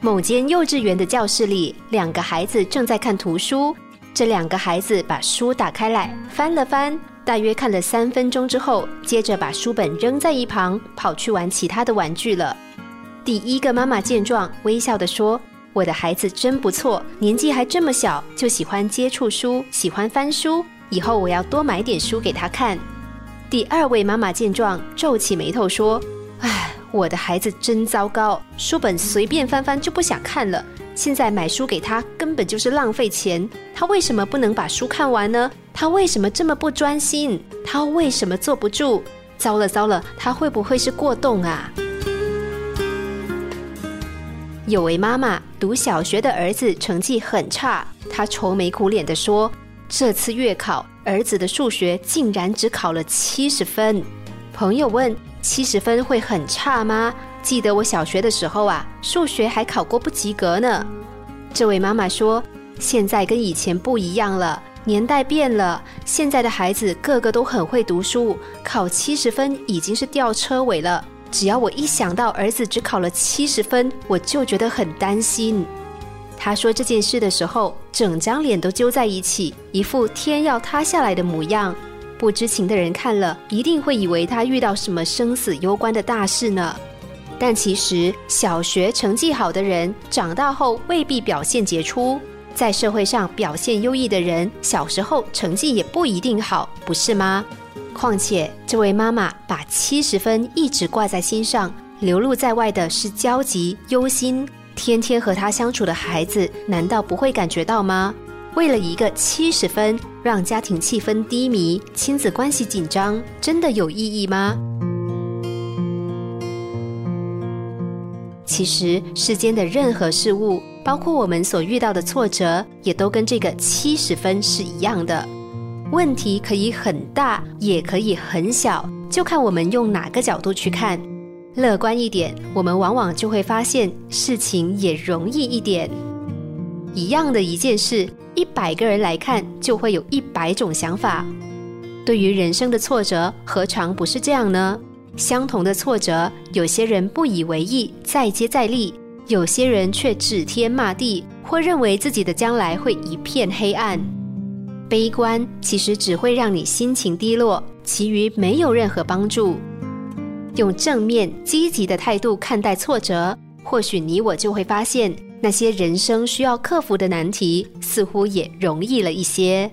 某间幼稚园的教室里，两个孩子正在看图书。这两个孩子把书打开来，翻了翻，大约看了三分钟之后，接着把书本扔在一旁，跑去玩其他的玩具了。第一个妈妈见状，微笑地说：“我的孩子真不错，年纪还这么小，就喜欢接触书，喜欢翻书。以后我要多买点书给他看。”第二位妈妈见状，皱起眉头说：“，我的孩子真糟糕，书本随便翻翻就不想看了。现在买书给他根本就是浪费钱。他为什么不能把书看完呢？他为什么这么不专心？他为什么坐不住？糟了糟了，他会不会是过动啊？”有位妈妈读小学的儿子成绩很差，她愁眉苦脸地说：“这次月考。”儿子的数学竟然只考了七十分。朋友问：“七十分会很差吗？”记得我小学的时候啊，数学还考过不及格呢。这位妈妈说：“现在跟以前不一样了，年代变了。现在的孩子个个都很会读书，考七十分已经是吊车尾了。只要我一想到儿子只考了七十分，我就觉得很担心。”他说这件事的时候，整张脸都揪在一起，一副天要塌下来的模样。不知情的人看了，一定会以为他遇到什么生死攸关的大事呢。但其实，小学成绩好的人，长大后未必表现杰出；在社会上表现优异的人，小时候成绩也不一定好，不是吗？况且，这位妈妈把七十分一直挂在心上，流露在外的是焦急、忧心。天天和他相处的孩子，难道不会感觉到吗？为了一个七十分，让家庭气氛低迷，亲子关系紧张，真的有意义吗？其实，世间的任何事物，包括我们所遇到的挫折，也都跟这个七十分是一样的。问题可以很大，也可以很小，就看我们用哪个角度去看。乐观一点，我们往往就会发现事情也容易一点。一样的一件事，一百个人来看，就会有一百种想法。对于人生的挫折，何尝不是这样呢？相同的挫折，有些人不以为意，再接再厉；有些人却指天骂地，或认为自己的将来会一片黑暗。悲观其实只会让你心情低落，其余没有任何帮助。用正面积极的态度看待挫折，或许你我就会发现，那些人生需要克服的难题，似乎也容易了一些。